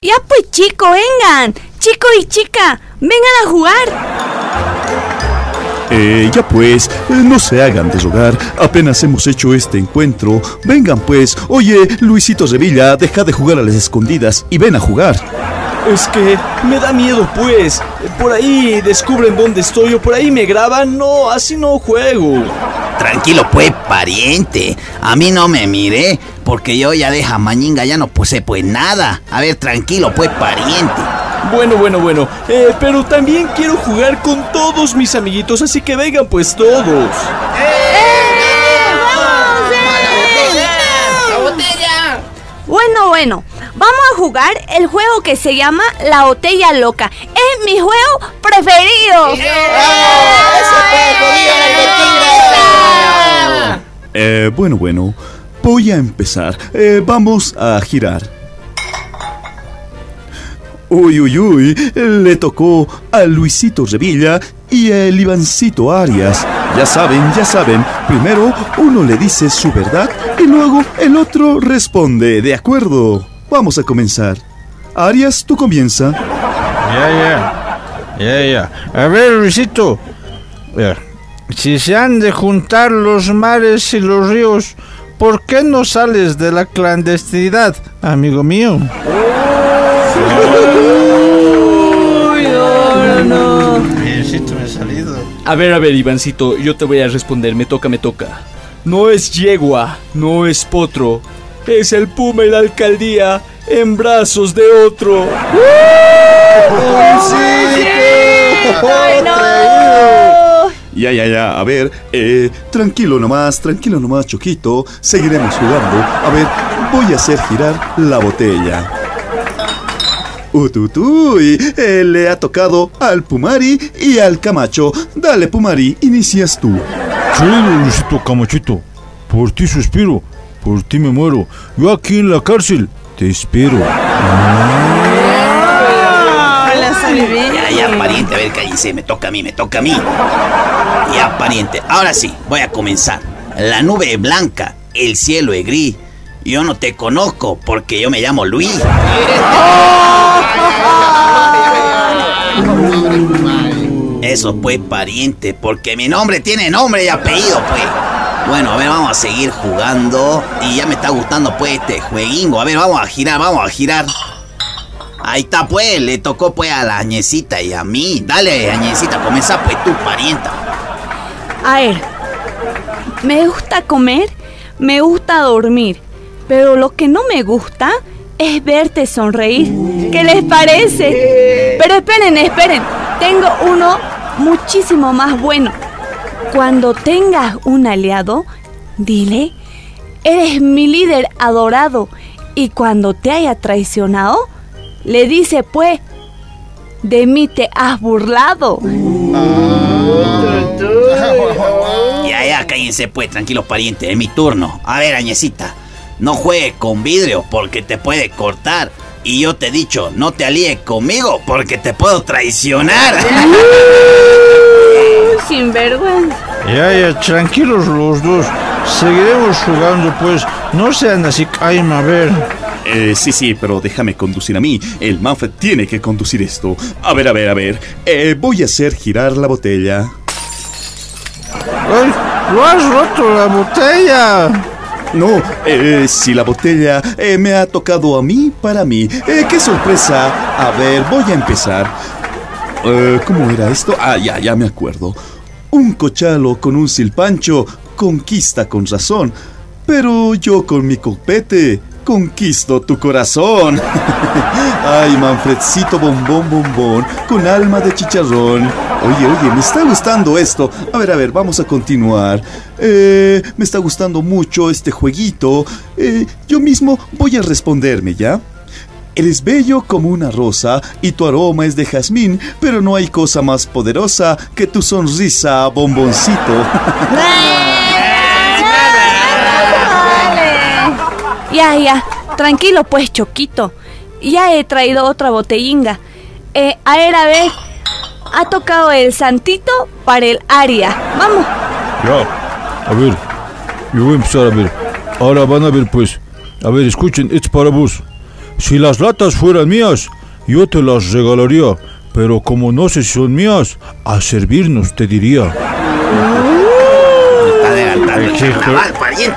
Ya pues chico, vengan. Chico y chica, vengan a jugar. Eh, ya pues, eh, no se hagan deshogar. Apenas hemos hecho este encuentro. Vengan pues. Oye, Luisito Revilla, deja de jugar a las escondidas y ven a jugar. Es que me da miedo, pues. Por ahí descubren dónde estoy o por ahí me graban. No, así no juego. Tranquilo, pues, pariente. A mí no me miré, porque yo ya de Jamañinga ya no puse pues nada. A ver, tranquilo, pues, pariente. Bueno, bueno, bueno. Eh, pero también quiero jugar con todos mis amiguitos, así que vengan pues todos. Bueno, bueno, vamos a jugar el juego que se llama La Botella Loca. Es mi juego preferido. Eh, bueno, bueno. Voy a empezar. Eh, vamos a girar. Uy, uy, uy. Le tocó a Luisito Revilla y el Ivancito Arias. Ya saben, ya saben. Primero uno le dice su verdad y luego el otro responde. De acuerdo. Vamos a comenzar. Arias, tú comienza. Ya, ya. Ya, ya. A ver, Luisito. Ya. Si se han de juntar los mares y los ríos, ¿por qué no sales de la clandestinidad, amigo mío? Luisito, me he salido. A ver, a ver, Ivancito, yo te voy a responder. Me toca, me toca. No es yegua, no es potro. Es el puma y la alcaldía en brazos de otro. ¡Ay, no! Ya, ya, ya. A ver, eh, tranquilo nomás, tranquilo nomás, Choquito. Seguiremos jugando. A ver, voy a hacer girar la botella. Ututuy, eh, le ha tocado al Pumari y al Camacho. Dale, Pumari, inicias tú. Chido, Luisito Camachito. Por ti suspiro, por ti me muero. Yo aquí en la cárcel te espero. Ya, pariente, a ver, cállense, me toca a mí, me toca a mí. Ya, pariente, ahora sí, voy a comenzar. La nube es blanca, el cielo es gris. Yo no te conozco porque yo me llamo Luis. Eso pues, pariente, porque mi nombre tiene nombre y apellido, pues. Bueno, a ver, vamos a seguir jugando. Y ya me está gustando, pues, este jueguingo. A ver, vamos a girar, vamos a girar. Ahí está, pues, le tocó, pues, a la añecita y a mí. Dale, añecita, comienza, pues, tu parienta. A ver, me gusta comer, me gusta dormir, pero lo que no me gusta es verte sonreír. ¿Qué les parece? Pero esperen, esperen, tengo uno muchísimo más bueno. Cuando tengas un aliado, dile, eres mi líder adorado. Y cuando te haya traicionado, le dice pues, de mí te has burlado. Ya, ya, cállense, pues, tranquilos, parientes, es mi turno. A ver, añecita, no juegues con vidrio porque te puede cortar. Y yo te he dicho, no te alíes conmigo porque te puedo traicionar. Sin vergüenza. Ya, ya, tranquilos los dos. Seguiremos jugando, pues. No sean así, cállame a ver. Eh, sí, sí, pero déjame conducir a mí. El Manfred tiene que conducir esto. A ver, a ver, a ver. Eh, voy a hacer girar la botella. ¡Ay! ¡Lo has roto la botella! No, eh, si la botella eh, me ha tocado a mí, para mí. Eh, ¡Qué sorpresa! A ver, voy a empezar. ¿Cómo era esto? Ah, ya, ya me acuerdo. Un cochalo con un silpancho conquista con razón, pero yo con mi copete conquisto tu corazón. Ay, Manfredcito bombón bombón, con alma de chicharrón. Oye, oye, me está gustando esto. A ver, a ver, vamos a continuar. Eh, me está gustando mucho este jueguito. Eh, yo mismo voy a responderme, ¿ya? Eres bello como una rosa y tu aroma es de jazmín, pero no hay cosa más poderosa que tu sonrisa, bomboncito. Ya, ya, tranquilo pues, Choquito. Ya he traído otra botellinga. Eh, a ver, a ver. Ha tocado el santito para el aria. Vamos. Ya, a ver, yo voy a empezar a ver. Ahora van a ver, pues. A ver, escuchen, es para vos. si las latas fueran mías, yo te las regalaría. Pero como no sé si son mías, a servirnos te diría. Está adelantando.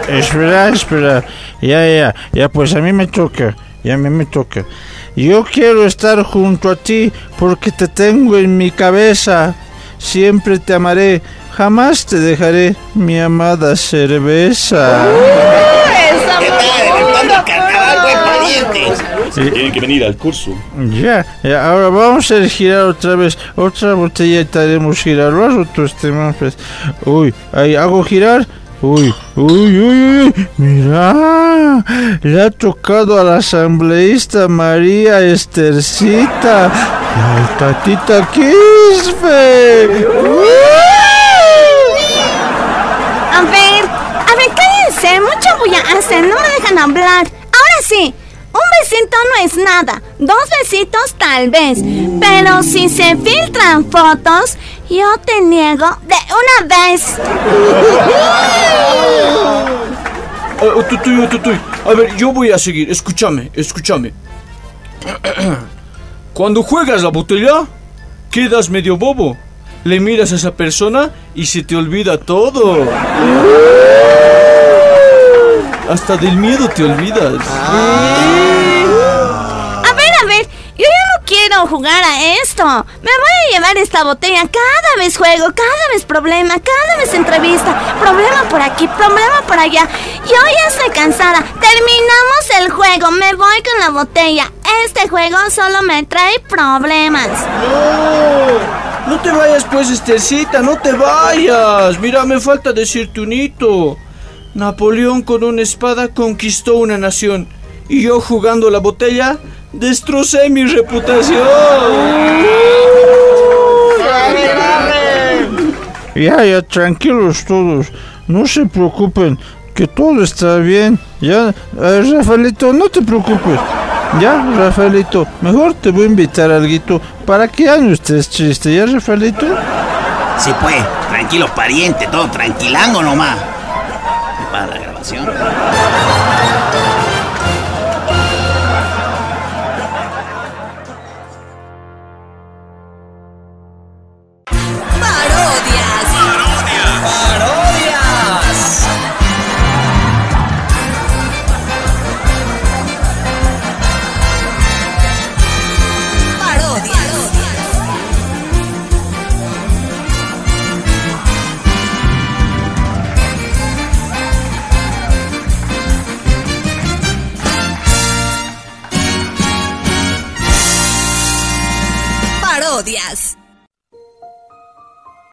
Espera, espera. Ya, ya, ya, pues a mí me toca. Ya a mí me toca. Yo quiero estar junto a ti porque te tengo en mi cabeza. Siempre te amaré. Jamás te dejaré, mi amada cerveza. ¿Qué tal? Carnaval, buen pariente. Tienen que venir al curso. Ya, ya, ahora vamos a girar otra vez. Otra botellita haremos girar. Lo has roto este. Uy, ahí hago girar. Uy, uy, uy, uy. Mira, le ha tocado a la asambleísta María Estercita. Y al tatita Quispe. A ver, a ver, cállense, mucho voy a hacer, no me dejan hablar. Ahora sí, un besito no es nada, dos besitos tal vez, pero si se filtran fotos, yo te niego de una vez. Ah, tutuy, tutuy. A ver, yo voy a seguir. Escúchame, escúchame. Cuando juegas la botella, quedas medio bobo. Le miras a esa persona y se te olvida todo. Hasta del miedo te olvidas. A ver, a ver, yo ya no quiero jugar a esto. Me voy a llevar esta botella. Cada vez juego, cada vez problema, cada vez entrevista. Problema por aquí, problema por allá. Yo ya estoy cansada. Terminamos el juego. Me voy con la botella. Este juego solo me trae problemas. No, no te vayas pues, Estercita, no te vayas. Mira, me falta decirte un hito. Napoleón con una espada conquistó una nación. Y yo jugando la botella, destrocé mi reputación. Ya, ya, tranquilos todos. No se preocupen, que todo está bien. Ya, eh, Rafaelito, no te preocupes. Ya, Rafaelito, mejor te voy a invitar a algo para que ya no estés triste, ¿ya, Rafaelito? Sí, pues, tranquilo, pariente, todo tranquilango nomás. Para la grabación.